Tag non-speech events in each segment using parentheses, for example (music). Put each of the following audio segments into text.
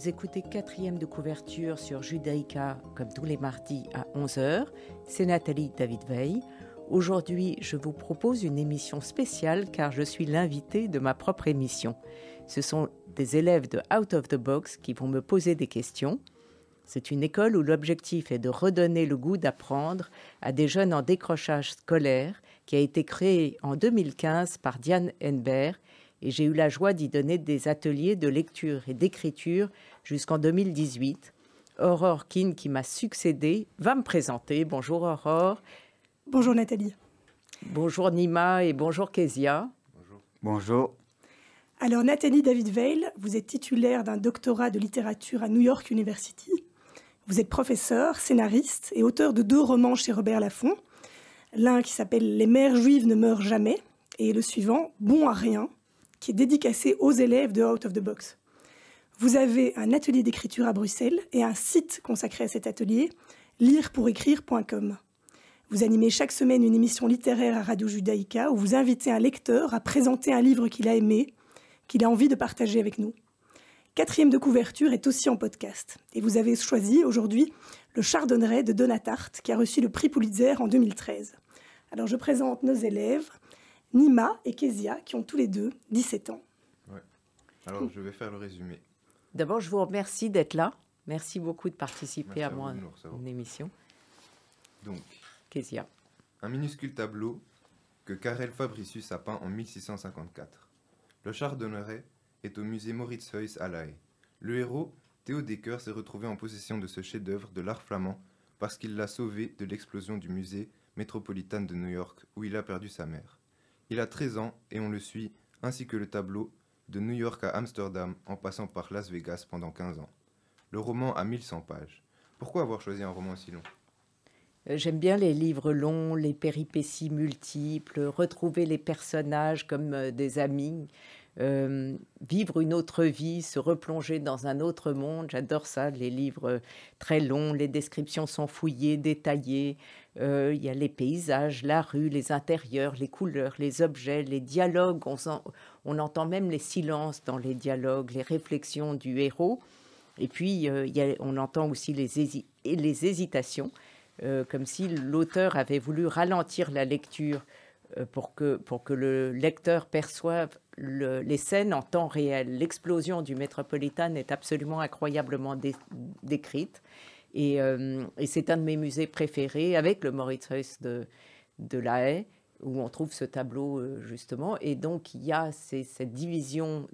Vous écoutez quatrième de couverture sur Judaïka, comme tous les mardis à 11h. C'est Nathalie David Veil. Aujourd'hui, je vous propose une émission spéciale car je suis l'invité de ma propre émission. Ce sont des élèves de Out of the Box qui vont me poser des questions. C'est une école où l'objectif est de redonner le goût d'apprendre à des jeunes en décrochage scolaire qui a été créée en 2015 par Diane Henbert et j'ai eu la joie d'y donner des ateliers de lecture et d'écriture jusqu'en 2018. Aurore Kin, qui m'a succédé, va me présenter. Bonjour Aurore. Bonjour Nathalie. Bonjour Nima et bonjour Kezia. Bonjour. Bonjour. Alors Nathalie David Veil, vous êtes titulaire d'un doctorat de littérature à New York University. Vous êtes professeur, scénariste et auteur de deux romans chez Robert Laffont. L'un qui s'appelle Les mères juives ne meurent jamais et le suivant Bon à rien, qui est dédicacé aux élèves de Out of the Box. Vous avez un atelier d'écriture à Bruxelles et un site consacré à cet atelier, lirepourécrire.com. Vous animez chaque semaine une émission littéraire à Radio Judaïka où vous invitez un lecteur à présenter un livre qu'il a aimé, qu'il a envie de partager avec nous. Quatrième de couverture est aussi en podcast. Et vous avez choisi aujourd'hui le Chardonneret de Donatarte qui a reçu le prix Pulitzer en 2013. Alors je présente nos élèves, Nima et Kezia, qui ont tous les deux 17 ans. Ouais. Alors je vais faire le résumé. D'abord, je vous remercie d'être là. Merci beaucoup de participer Merci à, moi une émission. Donc, Kezia. un minuscule tableau que Karel Fabricius a peint en 1654. Le Chardonneret est au musée Moritz Heuss à La Haye. Le héros, Théo Decker, s'est retrouvé en possession de ce chef-d'œuvre de l'art flamand parce qu'il l'a sauvé de l'explosion du musée métropolitain de New York où il a perdu sa mère. Il a 13 ans et on le suit, ainsi que le tableau, de New York à Amsterdam en passant par Las Vegas pendant 15 ans. Le roman a 1100 pages. Pourquoi avoir choisi un roman si long? Euh, J'aime bien les livres longs, les péripéties multiples, retrouver les personnages comme euh, des amis, euh, vivre une autre vie, se replonger dans un autre monde. J'adore ça, les livres euh, très longs, les descriptions sont fouillées, détaillées. Euh, Il y a les paysages, la rue, les intérieurs, les couleurs, les objets, les dialogues. On, entend même les silences dans les dialogues, les réflexions du héros. Et puis, on entend aussi les, hésitations, comme si l'auteur avait voulu ralentir la lecture pour que le lecteur perçoive le- les scènes en temps réel. L'explosion du Metropolitan est absolument incroyablement dé- décrite. Et, euh, et c'est un de mes musées préférés, avec le Heuss de, de La Haye, où on trouve ce tableau euh, justement. Et donc, il y a cette division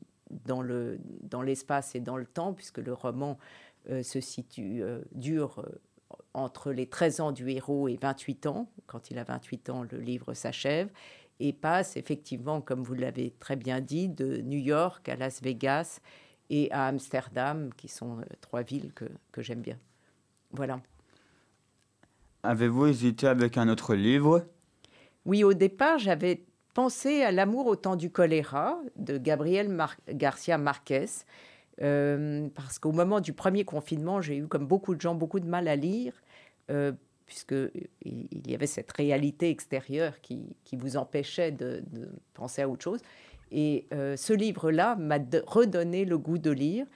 dans le dans l'espace et dans le temps, puisque le roman euh, se situe, euh, dure entre les 13 ans du héros et 28 ans. Quand il a 28 ans, le livre s'achève et passe effectivement, comme vous l'avez très bien dit, de New York à Las Vegas et à Amsterdam, qui sont euh, trois villes que, que j'aime bien. Voilà. Avez-vous hésité avec un autre livre? Oui, au départ, j'avais pensé à L'amour au temps du choléra de Gabriel Mar- Garcia Marquez. euh, parce qu'au moment du premier confinement, j'ai eu, comme beaucoup de gens, beaucoup de mal à lire, euh, puisque il il y avait cette réalité extérieure qui, qui vous empêchait de, penser à autre chose. Et euh, ce livre-là m'a redonné le goût de lire.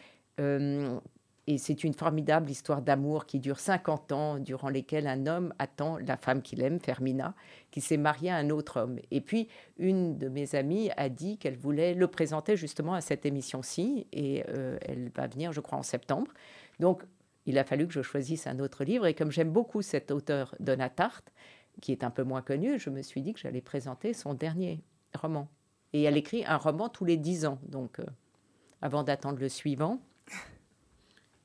Euh, et c'est une formidable histoire d'amour qui dure 50 ans, durant lesquels un homme attend la femme qu'il aime, Fermina, qui s'est mariée à un autre homme. Et puis, une de mes amies a dit qu'elle voulait le présenter justement à cette émission-ci, et euh, elle va venir, je crois, en septembre. Donc, il a fallu que je choisisse un autre livre, et comme j'aime beaucoup cet auteur Donatarte, qui est un peu moins connu, je me suis dit que j'allais présenter son dernier roman. Et elle écrit un roman tous les dix ans, donc euh, avant d'attendre le suivant. (laughs)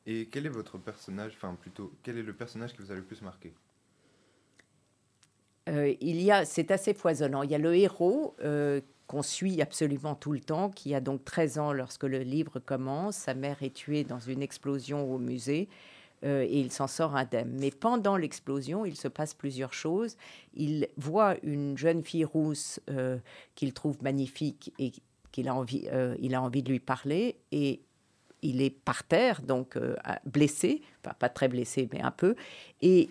Et quel est votre personnage, enfin plutôt, quel est le personnage qui vous a le plus marqué? Euh, il y a, c'est assez foisonnant. Il y a le héros euh, qu'on suit absolument tout le temps, qui a donc 13 ans lorsque le livre commence. Sa mère est tuée dans une explosion au musée euh, et il s'en sort indemne. Mais pendant l'explosion, il se passe plusieurs choses. Il voit une jeune fille rousse euh, qu'il trouve magnifique et qu'il a envie, euh, a envie de lui parler et il est par terre, donc blessé, pas très blessé, mais un peu. Et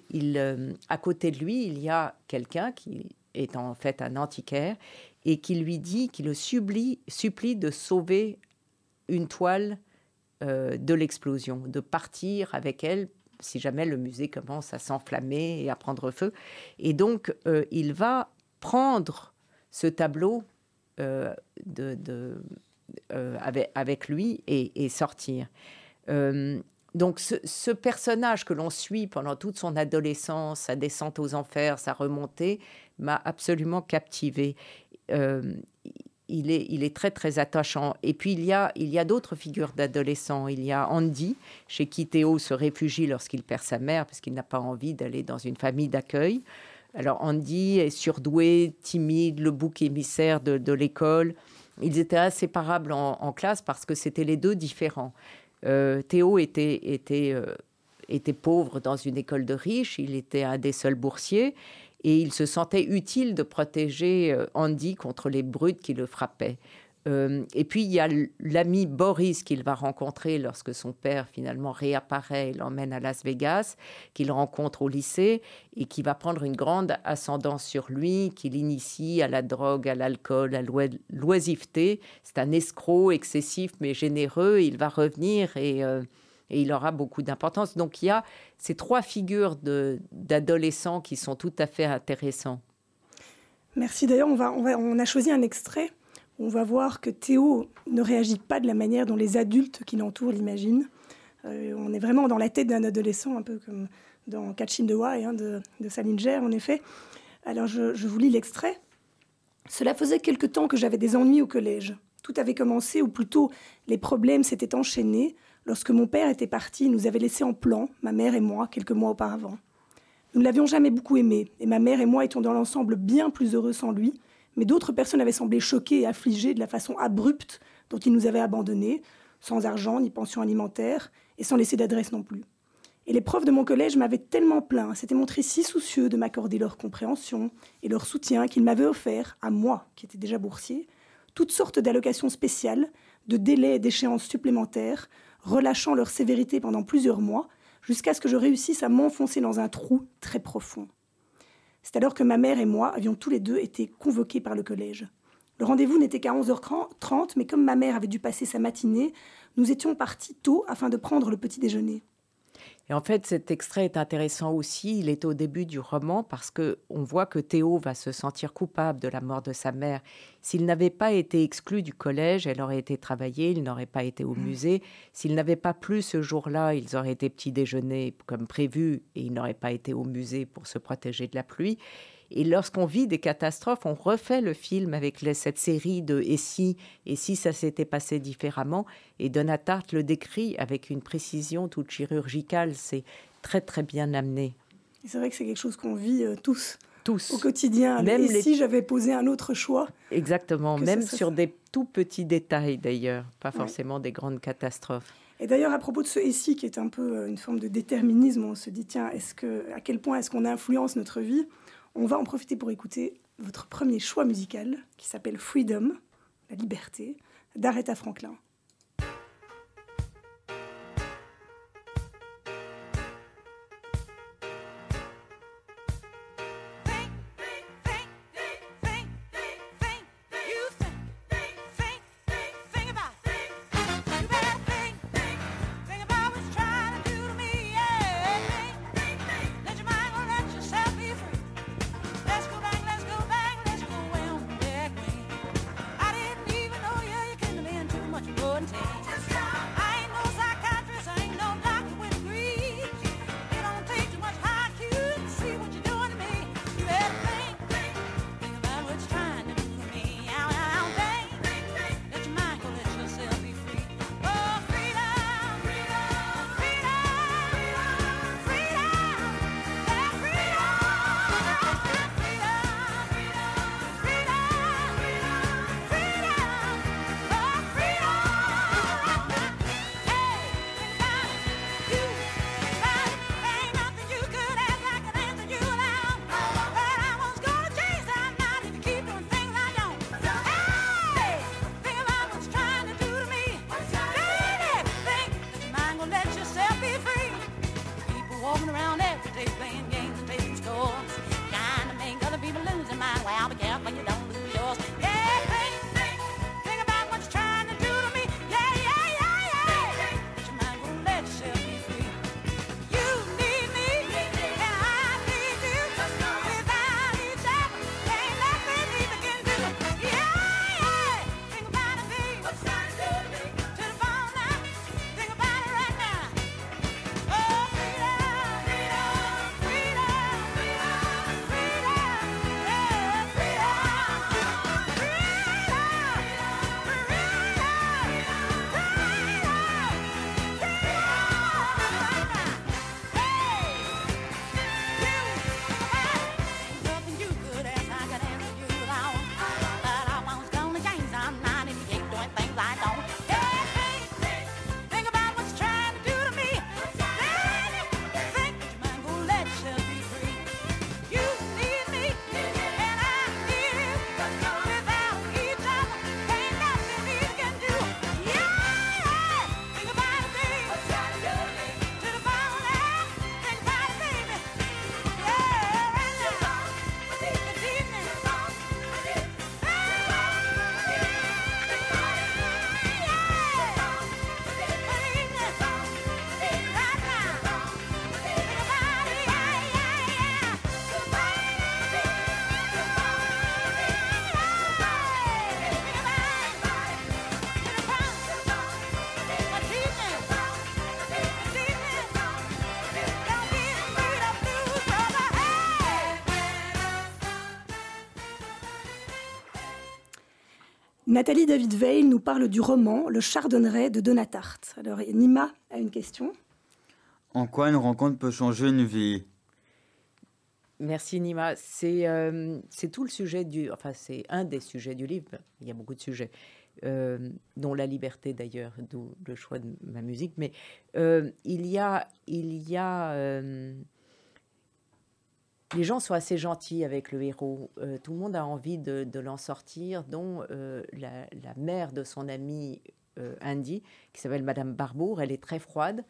à côté de lui, il y a quelqu'un qui est en fait un antiquaire et qui lui dit, qui le supplie, de sauver une toile de l'explosion, de partir avec elle si jamais le musée commence à s'enflammer et à prendre feu. Et donc, il va prendre ce tableau de, avec, avec, lui et, sortir. Donc ce, personnage que l'on suit pendant toute son adolescence, sa descente aux enfers, sa remontée, m'a absolument captivé. Euh, il, est, très très attachant. Et puis il y a, d'autres figures d'adolescents. Il y a Andy, chez qui Théo se réfugie lorsqu'il perd sa mère parce qu'il n'a pas envie d'aller dans une famille d'accueil. Alors Andy est surdoué, timide, le bouc émissaire de, l'école. Ils étaient inséparables en classe parce que c'était les deux différents. Euh, Théo euh, était pauvre dans une école de riches, il était un des seuls boursiers et il se sentait utile de protéger euh, Andy contre les brutes qui le frappaient. Euh, et puis il y a l'ami Boris qu'il va rencontrer lorsque son père finalement réapparaît et l'emmène à Las Vegas, qu'il rencontre au lycée et qui va prendre une grande ascendance sur lui, qui l'initie à la drogue, à l'alcool, à l'oisiveté. C'est un escroc excessif mais généreux. Il va revenir et, euh, et il aura beaucoup d'importance. Donc il y a ces trois figures d'adolescents qui sont tout à fait intéressants. Merci. D'ailleurs, on, a choisi un extrait on va voir que Théo ne réagit pas de la manière dont les adultes qui l'entourent l'imaginent. Euh, on est vraiment dans la tête d'un adolescent, un peu comme dans Catching the Why hein, de, Salinger, en effet. Alors je, je vous lis l'extrait. Cela faisait quelque temps que j'avais des ennuis au collège. Tout avait commencé, ou plutôt les problèmes s'étaient enchaînés, lorsque mon père était parti, nous avait laissé en plan, ma mère et moi, quelques mois auparavant. Nous ne l'avions jamais beaucoup aimé, et ma mère et moi étions dans l'ensemble bien plus heureux sans lui, mais d'autres personnes avaient semblé choquées et affligées de la façon abrupte dont il nous avait abandonnés, sans argent ni pension alimentaire, et sans laisser d'adresse non plus. Et les profs de mon collège m'avaient tellement plaint, s'étaient montrés si soucieux de m'accorder leur compréhension et leur soutien qu'ils m'avaient offert, à moi, qui étais déjà boursier, toutes sortes d'allocations spéciales, de délais et d'échéances supplémentaires, relâchant leur sévérité pendant plusieurs mois, jusqu'à ce que je réussisse à m'enfoncer dans un trou très profond. C'est alors que ma mère et moi avions tous les deux été convoqués par le collège. Le rendez-vous n'était qu'à 11h30, mais comme ma mère avait dû passer sa matinée, nous étions partis tôt afin de prendre le petit déjeuner. Et en fait, cet extrait est intéressant aussi. Il est au début du roman parce que on voit que Théo va se sentir coupable de la mort de sa mère. S'il n'avait pas été exclu du collège, elle aurait été travaillée, il n'aurait pas été au mmh. musée. S'il n'avait pas plu ce jour-là, ils auraient été petit déjeuner comme prévu et il n'aurait pas été au musée pour se protéger de la pluie. Et lorsqu'on vit des catastrophes, on refait le film avec cette série de et si, et si ça s'était passé différemment. Et Donatarte le décrit avec une précision toute chirurgicale. C'est très, très bien amené. C'est vrai que c'est quelque chose qu'on vit euh, tous. Tous. Au quotidien. Même et si j'avais posé un autre choix Exactement. Même sur des tout petits détails d'ailleurs, pas forcément des grandes catastrophes. Et d'ailleurs, à propos de ce SI qui est un peu euh, une forme de déterminisme, on se dit tiens, est-ce que, à quel point est-ce qu'on influence notre vie? On va en profiter pour écouter votre premier choix musical qui s'appelle Freedom, la liberté, d'Aretha Franklin. Nathalie David Veil nous parle du roman Le Chardonneret de Donatarte. Alors, Nima a une question. En quoi une rencontre peut changer une vie? Merci Nima. C'est euh, c'est tout le sujet du. Enfin, c'est un des sujets du livre. Il y a beaucoup de sujets, euh, dont la liberté d'ailleurs, d'où le choix de ma musique. Mais euh, il y a. Il y a les gens sont assez gentils avec le héros. tout le monde a envie de, l'en sortir, dont la, la, mère de son ami Andy, qui s'appelle Madame Barbour. Elle est très froide.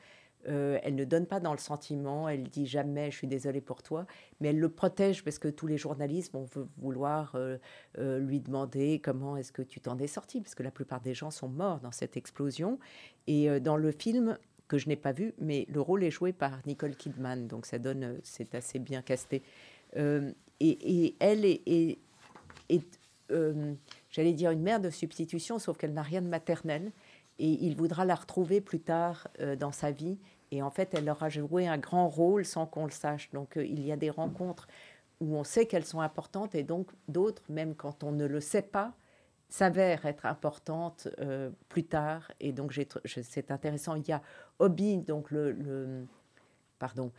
Euh, elle ne donne pas dans le sentiment, elle dit jamais je suis désolée pour toi, mais elle le protège parce que tous les journalistes vont vouloir euh, euh, lui demander comment est-ce que tu t'en es sorti, parce que la plupart des gens sont morts dans cette explosion. Et dans le film, que je n'ai pas vu, mais le rôle est joué par Nicole Kidman, donc ça donne, c'est assez bien casté. Et, elle est, j'allais dire, une mère de substitution, sauf qu'elle n'a rien de maternel et il voudra la retrouver plus tard dans sa vie et en fait, elle leur a joué un grand rôle sans qu'on le sache. Donc, euh, il y a des rencontres où on sait qu'elles sont importantes et donc d'autres, même quand on ne le sait pas, s'avèrent être importantes euh, plus tard. Et donc, c'est intéressant. Il y a Hobby, donc le, pardon,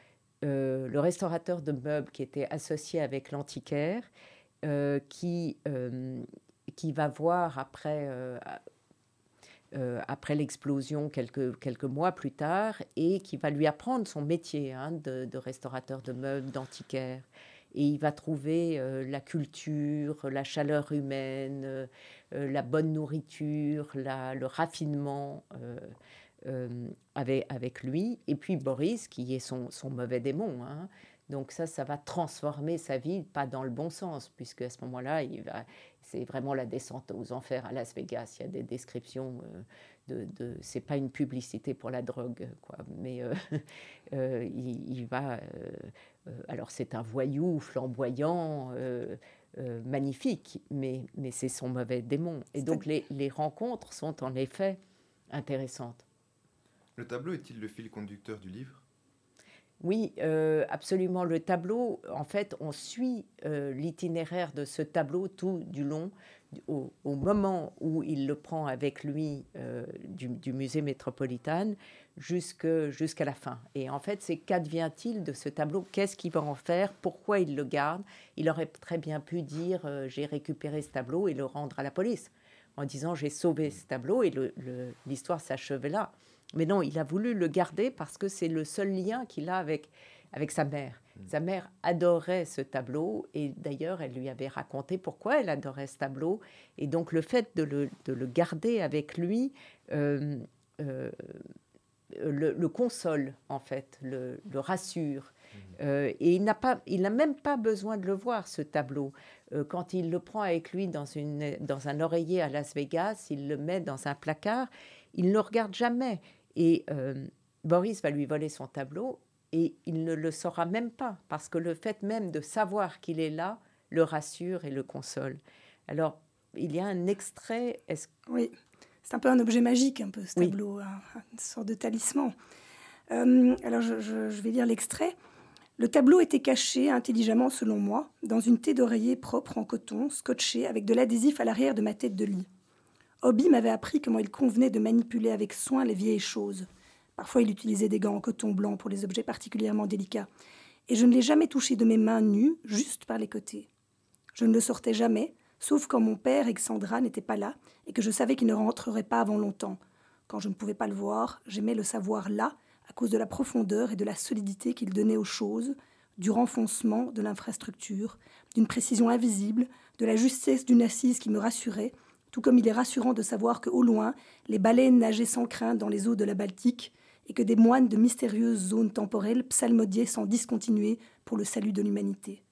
euh, le restaurateur de meubles qui était associé avec l'antiquaire, qui, qui va voir après euh, après l'explosion quelques, quelques mois plus tard et qui va lui apprendre son métier hein, de, restaurateur de meubles, d'antiquaire. Et il va trouver euh, la culture, la chaleur humaine, euh, la bonne nourriture, le raffinement avec, lui. Et puis Boris, qui est son, mauvais démon. Hein. Donc ça, ça va transformer sa vie, pas dans le bon sens, puisque à ce moment-là, c'est vraiment la descente aux enfers à Las Vegas. Il y a des descriptions euh, de, de c'est pas une publicité pour la drogue, quoi. Mais euh, (laughs) euh, il, va, alors c'est un voyou flamboyant, magnifique, mais mais c'est son mauvais démon. Et donc les, les rencontres sont en effet intéressantes. Le tableau est-il le fil conducteur du livre? Oui, euh, absolument. Le tableau, en fait, on suit euh, l'itinéraire de ce tableau tout du long, au, moment où il le prend avec lui euh, du, musée métropolitain jusqu'à la fin. Et en fait, c'est qu'advient-il de ce tableau? Qu'est-ce qu'il va en faire? Pourquoi il le garde? Il aurait très bien pu dire j'ai récupéré ce tableau et le rendre à la police en disant j'ai sauvé ce tableau et l'histoire s'achevait là. Mais non, il a voulu le garder parce que c'est le seul lien qu'il a avec sa mère. Mm. Sa mère adorait ce tableau et d'ailleurs, elle lui avait raconté pourquoi elle adorait ce tableau. Et donc, le fait de le, de le garder avec lui euh, euh, le, console, en fait, le, le rassure. Mm. Euh, et il n'a pas, il n'a même pas besoin de le voir ce tableau. quand il le prend avec lui dans, une, dans un oreiller à Las Vegas, il le met dans un placard. Il ne le regarde jamais. Et Boris va lui voler son tableau et il ne le saura même pas parce que le fait même de savoir qu'il est là le rassure et le console. Alors, il y a un extrait. Oui, c'est un peu un objet magique, un peu ce tableau, une sorte de talisman. Euh, alors, je, je, vais lire l'extrait. Le tableau était caché intelligemment, selon moi, dans une thé d'oreiller propre en coton, scotché avec de l'adhésif à l'arrière de ma tête de lit. Hobby m'avait appris comment il convenait de manipuler avec soin les vieilles choses. Parfois, il utilisait des gants en coton blanc pour les objets particulièrement délicats. Et je ne l'ai jamais touché de mes mains nues, juste par les côtés. Je ne le sortais jamais, sauf quand mon père et Xandra n'étaient pas là et que je savais qu'il ne rentrerait pas avant longtemps. Quand je ne pouvais pas le voir, j'aimais le savoir là, à cause de la profondeur et de la solidité qu'il donnait aux choses, du renfoncement de l'infrastructure, d'une précision invisible, de la justesse d'une assise qui me rassurait tout comme il est rassurant de savoir qu'au loin, les baleines nageaient sans crainte dans les eaux de la Baltique et que des moines de mystérieuses zones temporelles psalmodiaient sans discontinuer pour le salut de l'humanité.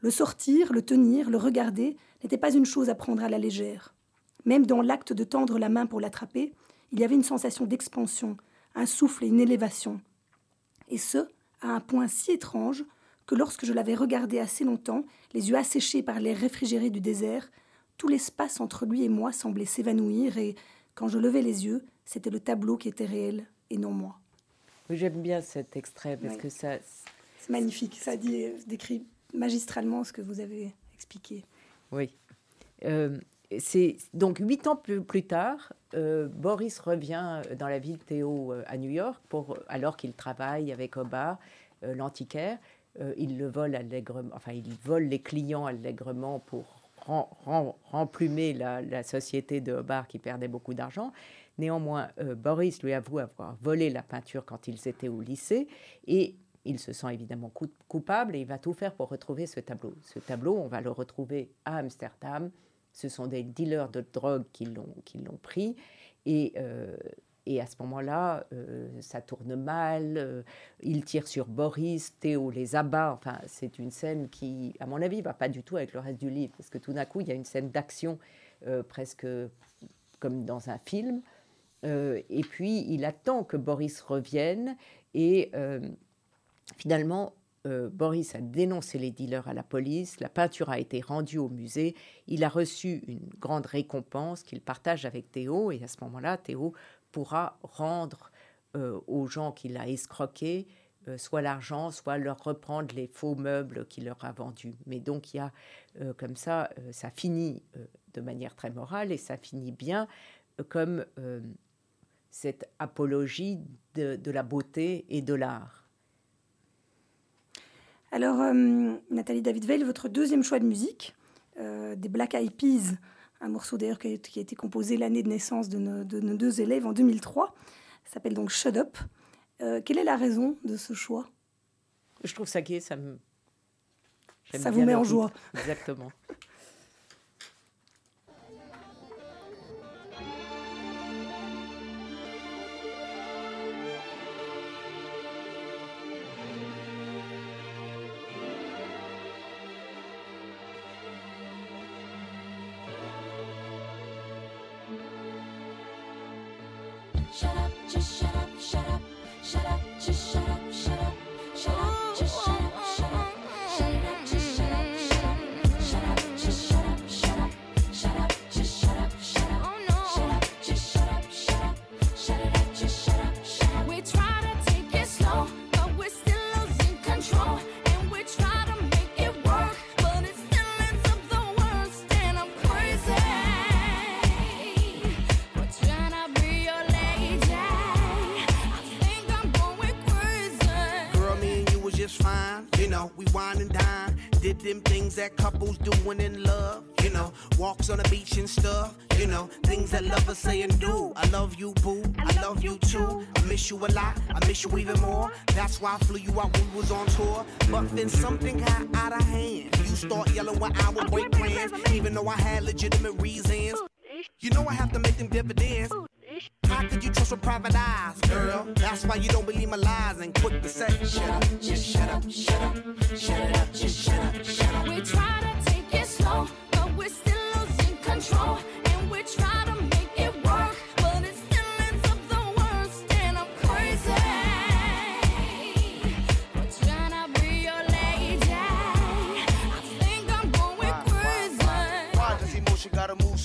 Le sortir, le tenir, le regarder n'était pas une chose à prendre à la légère. Même dans l'acte de tendre la main pour l'attraper, il y avait une sensation d'expansion, un souffle et une élévation. Et ce, à un point si étrange que lorsque je l'avais regardé assez longtemps, les yeux asséchés par l'air réfrigéré du désert, tout l'espace entre lui et moi semblait s'évanouir et quand je levais les yeux, c'était le tableau qui était réel et non moi. J'aime bien cet extrait parce que ça. C'est magnifique, ça dit, décrit magistralement ce que vous avez expliqué. Oui. Euh, c'est donc huit ans plus, plus tard, euh, Boris revient dans la ville de Théo à New York pour, alors qu'il travaille avec Obar, l'antiquaire. il le vole allègrement, enfin il vole les clients allègrement pour remplumer la, la, société de Hobart qui perdait beaucoup d'argent. Néanmoins, Boris lui avoue avoir volé la peinture quand ils étaient au lycée et il se sent évidemment coupable et il va tout faire pour retrouver ce tableau. Ce tableau, on va le retrouver à Amsterdam. Ce sont des dealers de drogue qui l'ont pris. Et, euh, et, à ce moment-là, euh, ça tourne mal. Euh, il tire sur Boris, Théo les abat. Enfin, c'est une scène qui, à mon avis, va pas du tout avec le reste du livre. Parce que tout d'un coup, il y a une scène d'action presque comme dans un film. Et puis, il attend que Boris revienne. Et Finalement, euh, Boris a dénoncé les dealers à la police, la peinture a été rendue au musée, il a reçu une grande récompense qu'il partage avec Théo, et à ce moment-là, Théo pourra rendre euh, aux gens qu'il a escroqués euh, soit l'argent, soit leur reprendre les faux meubles qu'il leur a vendus. Mais donc il y a comme ça, ça finit de manière très morale et ça finit bien comme cette apologie de la beauté et de l'art. Alors, euh, Nathalie David Veil, votre deuxième choix de musique, euh, des Black Eyed Peas, un morceau d'ailleurs qui, a été composé l'année de naissance de nos, deux élèves en 2003, s'appelle donc Shut Up. Euh, quelle est la raison de ce choix? Je trouve ça gai, ça me. Ça vous met en joie. Exactement. You know, walks on the beach and stuff, you know, things that love us say and do. I love you, boo, I love you too. I miss you a lot. I miss you even more. That's why I flew you out when we was on tour. But then something got out of hand. You start yelling when I would break plans, even though I had legitimate reasons. You know I have to make them dividends. How could you trust with private eyes, girl? That's why you don't believe my lies and quick to say, shut up, just shut up, shut up, shut it up, just shut up, shut up. We try to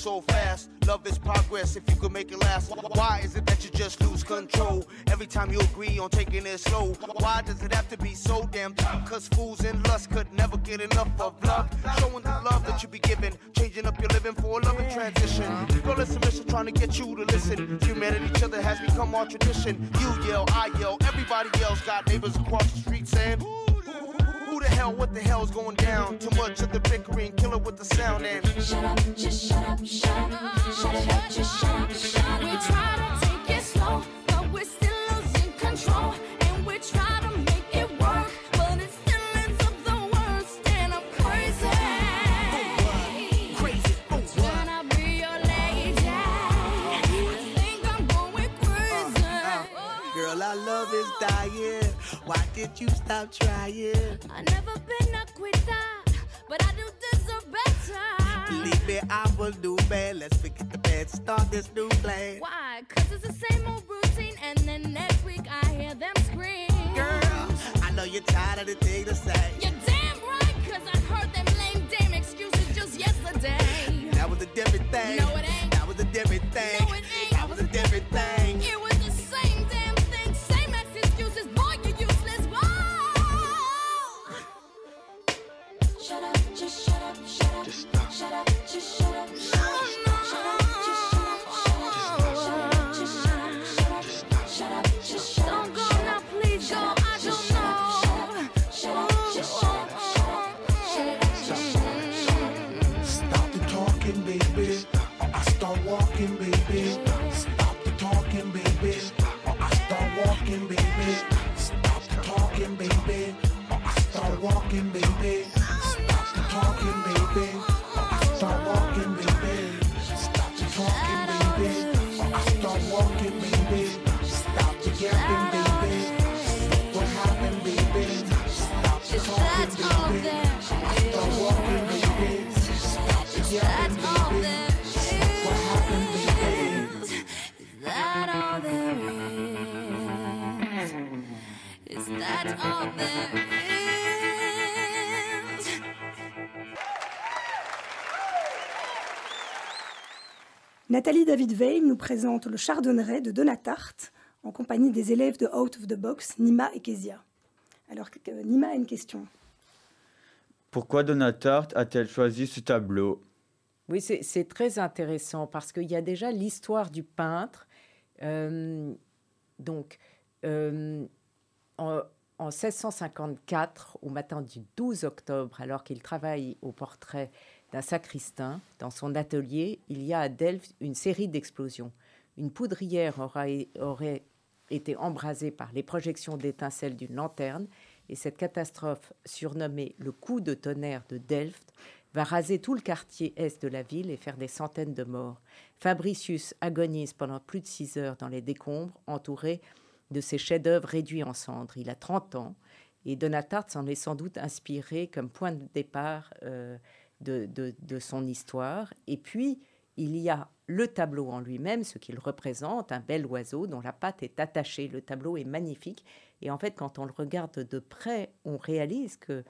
so fast. Love is progress if you could make it last. Why is it that you just lose control every time you agree on taking it slow? Why does it have to be so damn tough? Cause fools and lust could never get enough of love. Showing the love that you be giving, changing up your living for a loving transition. Girl, it's a mission trying to get you to listen. Humanity, each other has become our tradition. You yell, I yell, everybody else got neighbors across the street saying, who the hell, what the hell's going down? Too much of the bickering, kill it with the sound and Shut up, just shut up, shut up, shut up, just shut up, shut up. We try to take it slow, but we're still losing control. And we try to our love is dying. Why did you stop trying? I never been a quitter, but I do deserve better. Believe me, I will do bad. Let's forget the bad, start this new plan. Why? Cause it's the same old routine, and then next week I hear them scream. Girl, I know you're tired of the thing to say. Nathalie David-Veil nous présente le Chardonneret de Donatarte en compagnie des élèves de Out of the Box, Nima et Kezia. Alors, Nima a une question. Pourquoi Donatarte a-t-elle choisi ce tableau? Oui, c'est c'est très intéressant parce qu'il y a déjà l'histoire du peintre. Euh, donc, euh, en, en 1654, au matin du 12 octobre, alors qu'il travaille au portrait d'un sacristain, dans son atelier, il y a à Delft une série d'explosions. Une poudrière aura, aurait été embrasée par les projections d'étincelles d'une lanterne et cette catastrophe, surnommée le coup de tonnerre de Delft, va raser tout le quartier est de la ville et faire des centaines de morts. Fabricius agonise pendant plus de six heures dans les décombres, entouré de ses chefs-d'œuvre réduits en cendres. Il a 30 ans et Donatarte s'en est sans doute inspiré comme point de départ euh, de, de- de son histoire. Et puis, il y a le tableau en lui-même, ce qu'il représente, un bel oiseau dont la patte est attachée. Le tableau est magnifique. Et en fait, quand on le regarde de près, on réalise que,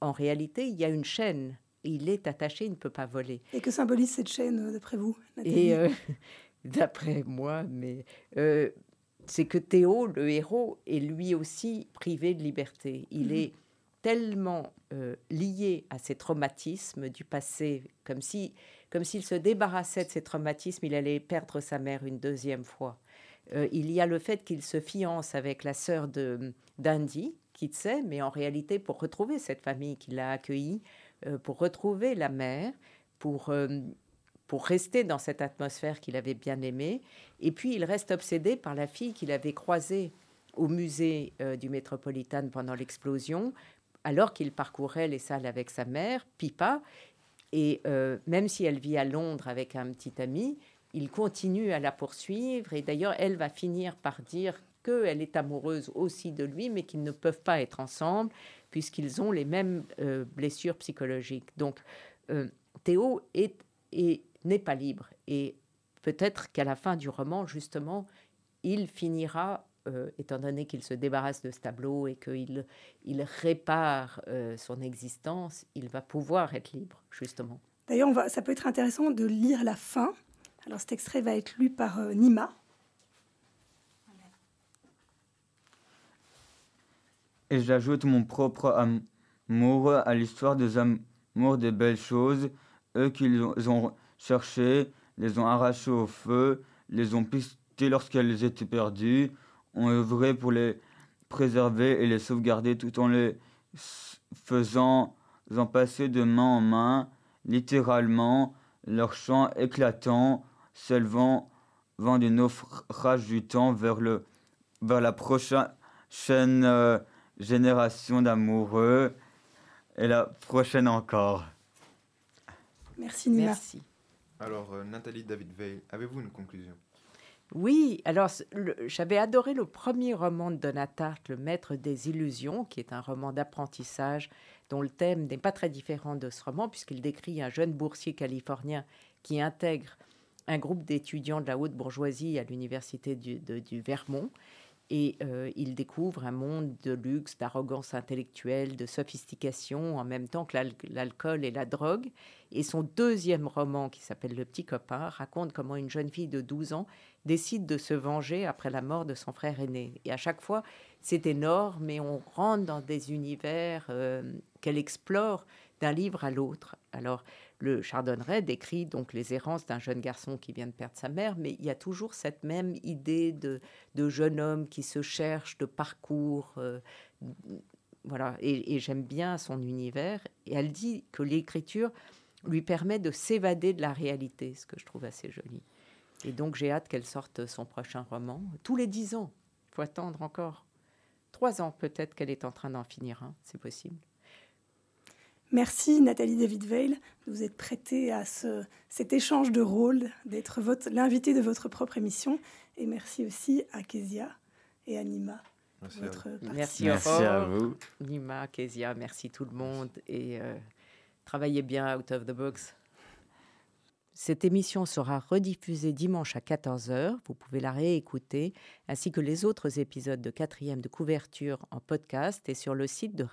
en réalité, il y a une chaîne. Il est attaché, il ne peut pas voler. Et que symbolise cette chaîne, d'après vous Nathalie? Et euh, (laughs) d'après moi, mais euh, c'est que Théo, le héros, est lui aussi privé de liberté. Il Mhm. est tellement euh, lié à ses traumatismes du passé, comme si, comme s'il se débarrassait de ses traumatismes, il allait perdre sa mère une deuxième fois. Euh, il y a le fait qu'il se fiance avec la sœur de d'Andy, Kitsé, mais en réalité pour retrouver cette famille qui l'a accueilli, euh, pour retrouver la mère, pour euh, pour rester dans cette atmosphère qu'il avait bien aimée. Et puis, il reste obsédé par la fille qu'il avait croisée au musée euh, du Métropolitain pendant l'explosion, alors qu'il parcourait les salles avec sa mère, Pipa. Et euh, même si elle vit à Londres avec un petit ami, il continue à la poursuivre. Et d'ailleurs, elle va finir par dire qu'elle est amoureuse aussi de lui, mais qu'ils ne peuvent pas être ensemble, puisqu'ils ont les mêmes euh, blessures psychologiques. Donc, Théo est, est- n'est pas libre. Et peut-être qu'à la fin du roman, justement, il finira, euh, étant donné qu'il se débarrasse de ce tableau et qu'il il répare euh, son existence, il va pouvoir être libre, justement. D'ailleurs, on va- ça peut être intéressant de lire la fin. Alors, cet extrait va être lu par euh, Nima. Et j'ajoute mon propre amour à l'histoire des amours des belles choses, eux qui les ont- ont cherchées, les ont arrachées au feu, les ont pistées lorsqu'elles étaient perdues, ont œuvré pour les préserver et les sauvegarder tout en les faisant en passer de main en main, littéralement, leur chant éclatant, s'élevant vent du naufrage du temps vers, le, vers la prochaine euh, génération d'amoureux et la prochaine encore. Merci Nima. Merci. Alors, euh, Nathalie David Veil, avez-vous une conclusion? Oui, alors j'avais adoré le premier roman de Donatarte, Le Maître des Illusions, qui est un roman d'apprentissage dont le thème n'est pas très différent de ce roman, puisqu'il décrit un jeune boursier californien qui intègre un groupe d'étudiants de la haute bourgeoisie à l'université du Vermont. Et euh, il découvre un monde de luxe, d'arrogance intellectuelle, de sophistication, en même temps que l'al- l'alcool et la drogue. Et son deuxième roman, qui s'appelle Le Petit Copain, raconte comment une jeune fille de 12 ans décide de se venger après la mort de son frère aîné. Et à chaque fois, c'est énorme et on rentre dans des univers euh, qu'elle explore d'un livre à l'autre. Alors, le Chardonneret décrit donc les errances d'un jeune garçon qui vient de perdre sa mère, mais il y a toujours cette même idée de, jeune homme qui se cherche, de parcours. euh, voilà, et, et j'aime bien son univers. Et elle dit que l'écriture lui permet de s'évader de la réalité, ce que je trouve assez joli. Et donc j'ai hâte qu'elle sorte son prochain roman. Tous les dix ans, faut attendre encore. Trois ans peut-être qu'elle est en train d'en finir un, c'est possible. Merci Nathalie David Veil de vous être prêtée à ce, cet échange de rôles, d'être votre- l'invité de votre propre émission. Et merci aussi à Kezia et à Nima. Merci pour à votre vous. participation. Merci, Merci à Aurore, vous. Nima, Kezia, merci tout le monde et euh, travaillez bien out of the box. Cette émission sera rediffusée dimanche à 14h. Vous pouvez la réécouter, ainsi que les autres épisodes de quatrième de couverture en podcast et sur le site de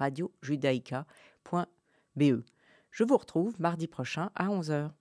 radiojudaïka.be. Je vous retrouve mardi prochain à 11h.